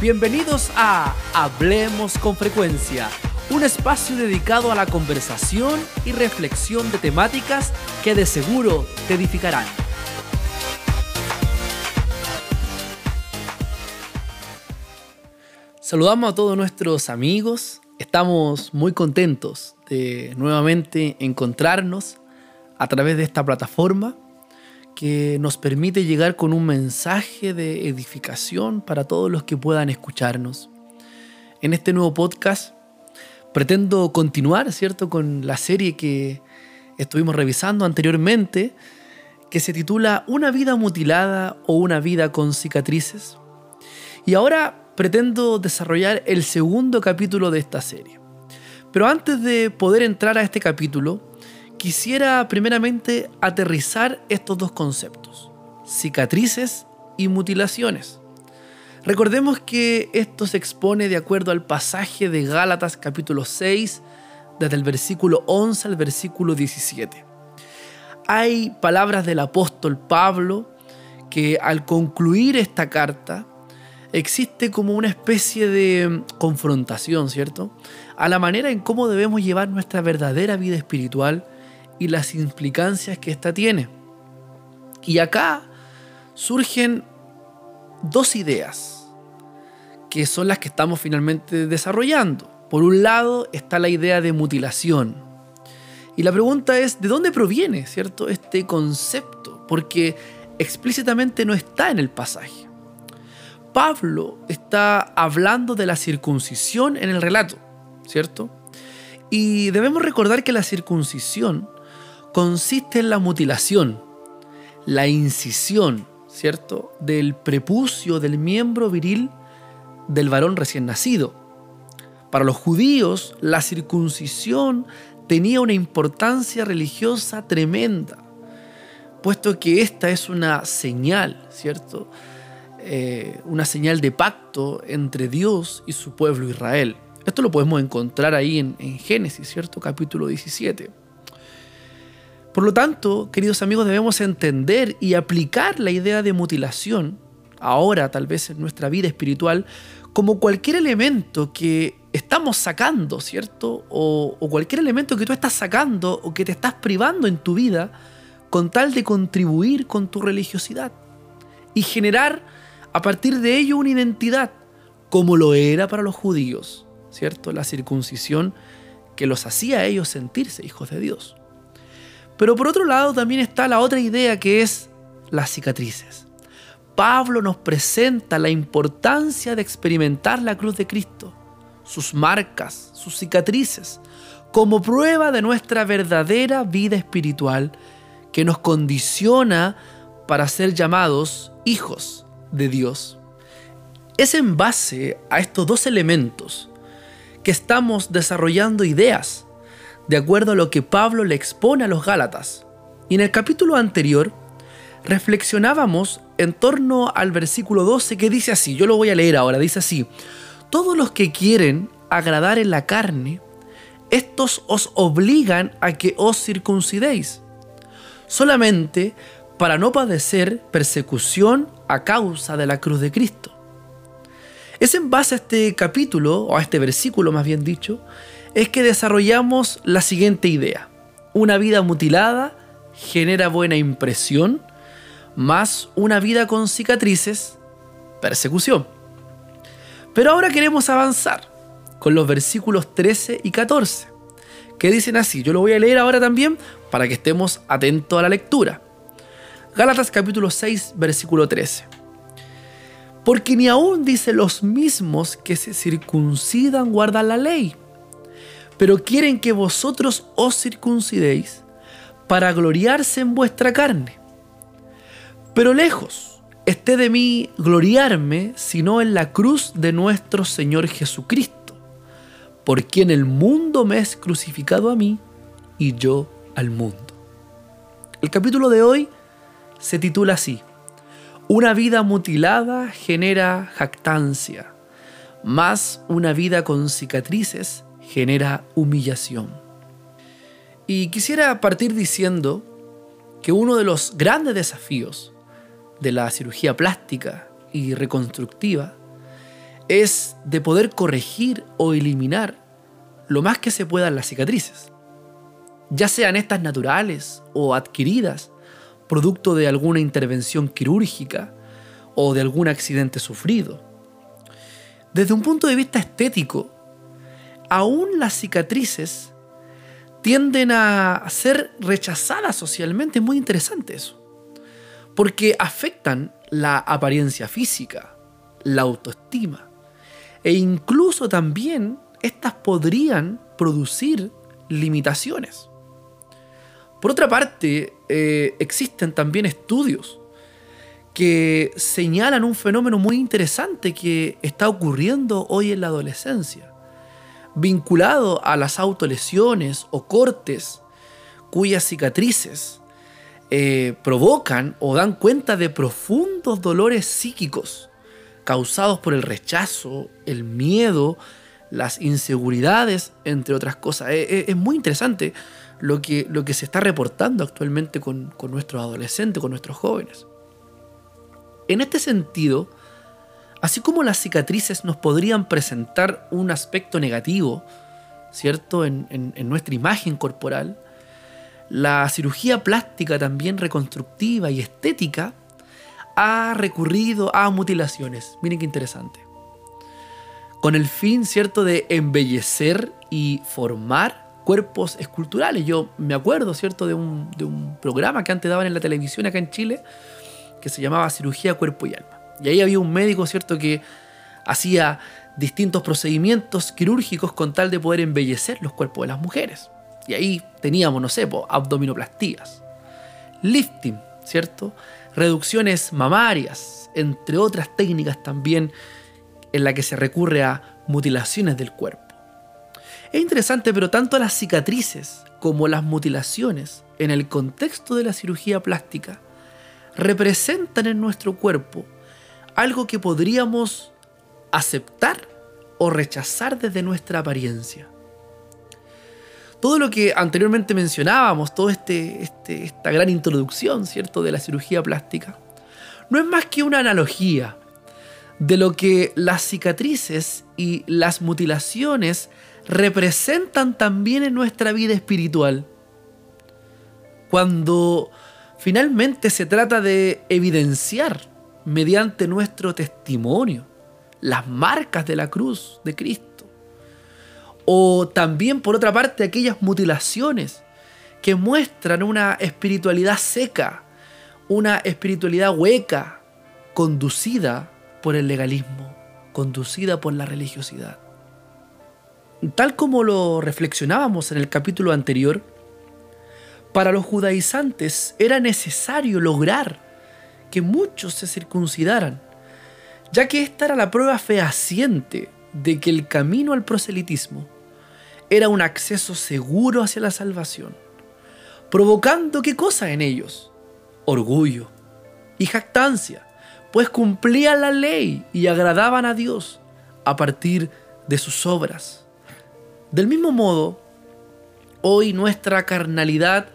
Bienvenidos a Hablemos con Frecuencia, un espacio dedicado a la conversación y reflexión de temáticas que de seguro te edificarán. Saludamos a todos nuestros amigos, estamos muy contentos de nuevamente encontrarnos a través de esta plataforma que nos permite llegar con un mensaje de edificación para todos los que puedan escucharnos. En este nuevo podcast pretendo continuar, ¿cierto?, con la serie que estuvimos revisando anteriormente, que se titula Una vida mutilada o una vida con cicatrices. Y ahora pretendo desarrollar el segundo capítulo de esta serie. Pero antes de poder entrar a este capítulo, quisiera primeramente aterrizar estos dos conceptos, cicatrices y mutilaciones. Recordemos que esto se expone de acuerdo al pasaje de Gálatas capítulo 6, desde el versículo 11 al versículo 17. Hay palabras del apóstol Pablo que al concluir esta carta existe como una especie de confrontación, ¿cierto? A la manera en cómo debemos llevar nuestra verdadera vida espiritual y las implicancias que ésta tiene. Y acá surgen dos ideas que son las que estamos finalmente desarrollando. Por un lado está la idea de mutilación. Y la pregunta es, ¿de dónde proviene, cierto, este concepto? Porque explícitamente no está en el pasaje. Pablo está hablando de la circuncisión en el relato, ¿cierto? Y debemos recordar que la circuncisión consiste en la mutilación, la incisión, ¿cierto?, del prepucio del miembro viril del varón recién nacido. Para los judíos, la circuncisión tenía una importancia religiosa tremenda, puesto que esta es una señal, ¿cierto? Eh, una señal de pacto entre Dios y su pueblo Israel. Esto lo podemos encontrar ahí en, en Génesis, ¿cierto? Capítulo 17. Por lo tanto, queridos amigos, debemos entender y aplicar la idea de mutilación, ahora tal vez en nuestra vida espiritual, como cualquier elemento que estamos sacando, ¿cierto? O, o, cualquier elemento que tú estás sacando o que te estás privando en tu vida con tal de contribuir con tu religiosidad y generar a partir de ello una identidad, como lo era para los judíos, ¿cierto? La circuncisión que los hacía a ellos sentirse hijos de Dios. Pero por otro lado también está la otra idea que es las cicatrices. Pablo nos presenta la importancia de experimentar la cruz de Cristo, sus marcas, sus cicatrices, como prueba de nuestra verdadera vida espiritual que nos condiciona para ser llamados hijos de Dios. Es en base a estos dos elementos que estamos desarrollando ideas de acuerdo a lo que Pablo le expone a los Gálatas. Y en el capítulo anterior reflexionábamos en torno al versículo 12 que dice así, yo lo voy a leer ahora, dice así, todos los que quieren agradar en la carne, estos os obligan a que os circuncidéis, solamente para no padecer persecución a causa de la cruz de Cristo. Es en base a este capítulo, o a este versículo más bien dicho, es que desarrollamos la siguiente idea. Una vida mutilada genera buena impresión, más una vida con cicatrices, persecución. Pero ahora queremos avanzar con los versículos 13 y 14, que dicen así, yo lo voy a leer ahora también para que estemos atentos a la lectura. Gálatas capítulo 6, versículo 13. Porque ni aún dice los mismos que se circuncidan guardan la ley pero quieren que vosotros os circuncidéis para gloriarse en vuestra carne. Pero lejos esté de mí gloriarme, sino en la cruz de nuestro Señor Jesucristo, por quien el mundo me es crucificado a mí y yo al mundo. El capítulo de hoy se titula así, Una vida mutilada genera jactancia, más una vida con cicatrices genera humillación. Y quisiera partir diciendo que uno de los grandes desafíos de la cirugía plástica y reconstructiva es de poder corregir o eliminar lo más que se puedan las cicatrices, ya sean estas naturales o adquiridas, producto de alguna intervención quirúrgica o de algún accidente sufrido. Desde un punto de vista estético, aún las cicatrices tienden a ser rechazadas socialmente. Es muy interesante eso. Porque afectan la apariencia física, la autoestima. E incluso también estas podrían producir limitaciones. Por otra parte, eh, existen también estudios que señalan un fenómeno muy interesante que está ocurriendo hoy en la adolescencia, vinculado a las autolesiones o cortes cuyas cicatrices eh, provocan o dan cuenta de profundos dolores psíquicos causados por el rechazo, el miedo, las inseguridades, entre otras cosas. Eh, eh, es, muy interesante lo que, lo que, se está reportando actualmente con, con nuestros adolescentes, con nuestros jóvenes. En este sentido, así como las cicatrices nos podrían presentar un aspecto negativo, ¿cierto? En, nuestra imagen corporal, la cirugía plástica también reconstructiva y estética ha recurrido a mutilaciones. Miren qué interesante con el fin, ¿cierto?, de embellecer y formar cuerpos esculturales. Yo me acuerdo, ¿cierto?, de un, de un programa que antes daban en la televisión acá en Chile, que se llamaba Cirugía Cuerpo y Alma. Y ahí había un médico, ¿cierto?, que hacía distintos procedimientos quirúrgicos con tal de poder embellecer los cuerpos de las mujeres. Y ahí teníamos, no sé, abdominoplastías, lifting, ¿cierto? Reducciones mamarias, entre otras técnicas también en la que se recurre a mutilaciones del cuerpo. Es interesante, pero tanto las cicatrices como las mutilaciones en el contexto de la cirugía plástica representan en nuestro cuerpo algo que podríamos aceptar o rechazar desde nuestra apariencia. Todo lo que anteriormente mencionábamos, toda este, este, esta gran introducción ¿cierto? de la cirugía plástica, no es más que una analogía de lo que las cicatrices y las mutilaciones representan también en nuestra vida espiritual. Cuando finalmente se trata de evidenciar mediante nuestro testimonio las marcas de la cruz de Cristo. O también, por otra parte, aquellas mutilaciones que muestran una espiritualidad seca, una espiritualidad hueca, conducida por el legalismo, conducida por la religiosidad. Tal como lo reflexionábamos en el capítulo anterior, para los judaizantes era necesario lograr que muchos se circuncidaran, ya que esta era la prueba fehaciente de que el camino al proselitismo era un acceso seguro hacia la salvación, provocando qué cosa en ellos? Orgullo y jactancia, pues cumplían la ley y agradaban a Dios a partir de sus obras. Del mismo modo, hoy nuestra carnalidad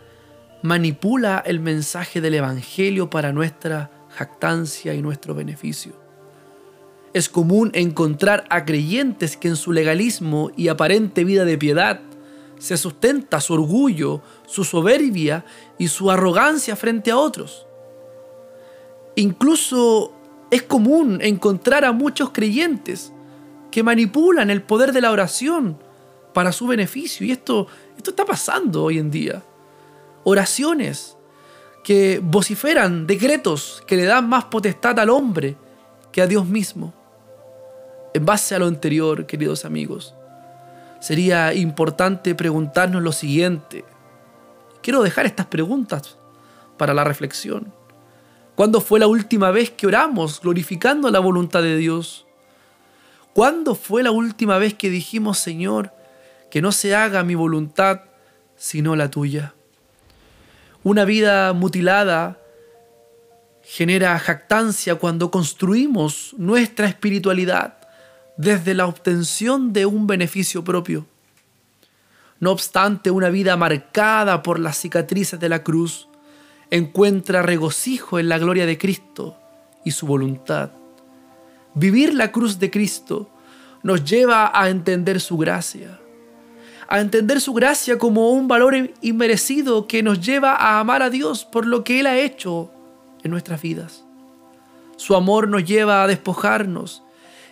manipula el mensaje del Evangelio para nuestra jactancia y nuestro beneficio. Es común encontrar a creyentes que en su legalismo y aparente vida de piedad se sustenta su orgullo, su soberbia y su arrogancia frente a otros. Incluso es común encontrar a muchos creyentes que manipulan el poder de la oración para su beneficio. Y esto, esto está pasando hoy en día. Oraciones que vociferan decretos que le dan más potestad al hombre que a Dios mismo. En base a lo anterior, queridos amigos, sería importante preguntarnos lo siguiente. Quiero dejar estas preguntas para la reflexión. ¿Cuándo fue la última vez que oramos glorificando la voluntad de Dios? ¿Cuándo fue la última vez que dijimos, Señor, que no se haga mi voluntad sino la tuya? Una vida mutilada genera jactancia cuando construimos nuestra espiritualidad desde la obtención de un beneficio propio. No obstante, una vida marcada por las cicatrices de la cruz encuentra regocijo en la gloria de Cristo y su voluntad. Vivir la cruz de Cristo nos lleva a entender su gracia, a entender su gracia como un valor inmerecido que nos lleva a amar a Dios por lo que Él ha hecho en nuestras vidas. Su amor nos lleva a despojarnos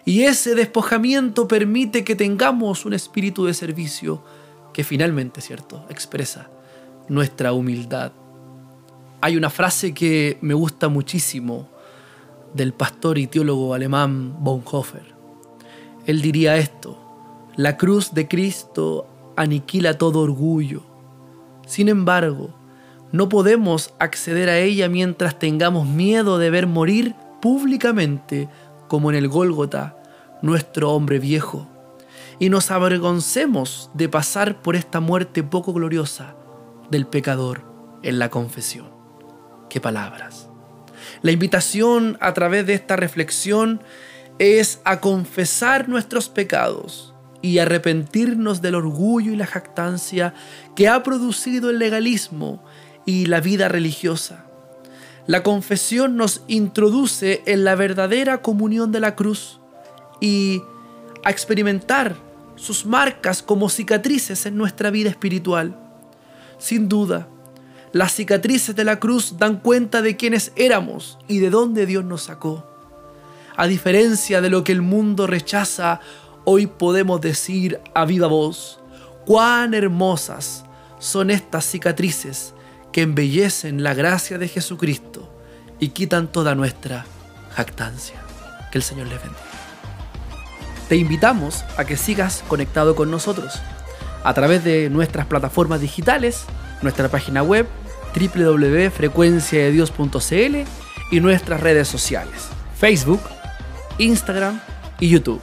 y ese despojamiento permite que tengamos un espíritu de servicio que finalmente, ¿cierto?, expresa nuestra humildad. Hay una frase que me gusta muchísimo del pastor y teólogo alemán Bonhoeffer. Él diría esto, la cruz de Cristo aniquila todo orgullo. Sin embargo, no podemos acceder a ella mientras tengamos miedo de ver morir públicamente, como en el Gólgota, nuestro hombre viejo, y nos avergoncemos de pasar por esta muerte poco gloriosa del pecador en la confesión. ¡Qué palabras! La invitación a través de esta reflexión es a confesar nuestros pecados y arrepentirnos del orgullo y la jactancia que ha producido el legalismo y la vida religiosa. La confesión nos introduce en la verdadera comunión de la cruz y a experimentar sus marcas como cicatrices en nuestra vida espiritual. Sin duda, las cicatrices de la cruz dan cuenta de quiénes éramos y de dónde Dios nos sacó. A diferencia de lo que el mundo rechaza, hoy podemos decir a viva voz, cuán hermosas son estas cicatrices que embellecen la gracia de Jesucristo y quitan toda nuestra jactancia. Que el Señor les bendiga. Te invitamos a que sigas conectado con nosotros a través de nuestras plataformas digitales, nuestra página web www.frecuenciadedios.cl y nuestras redes sociales, Facebook, Instagram y YouTube.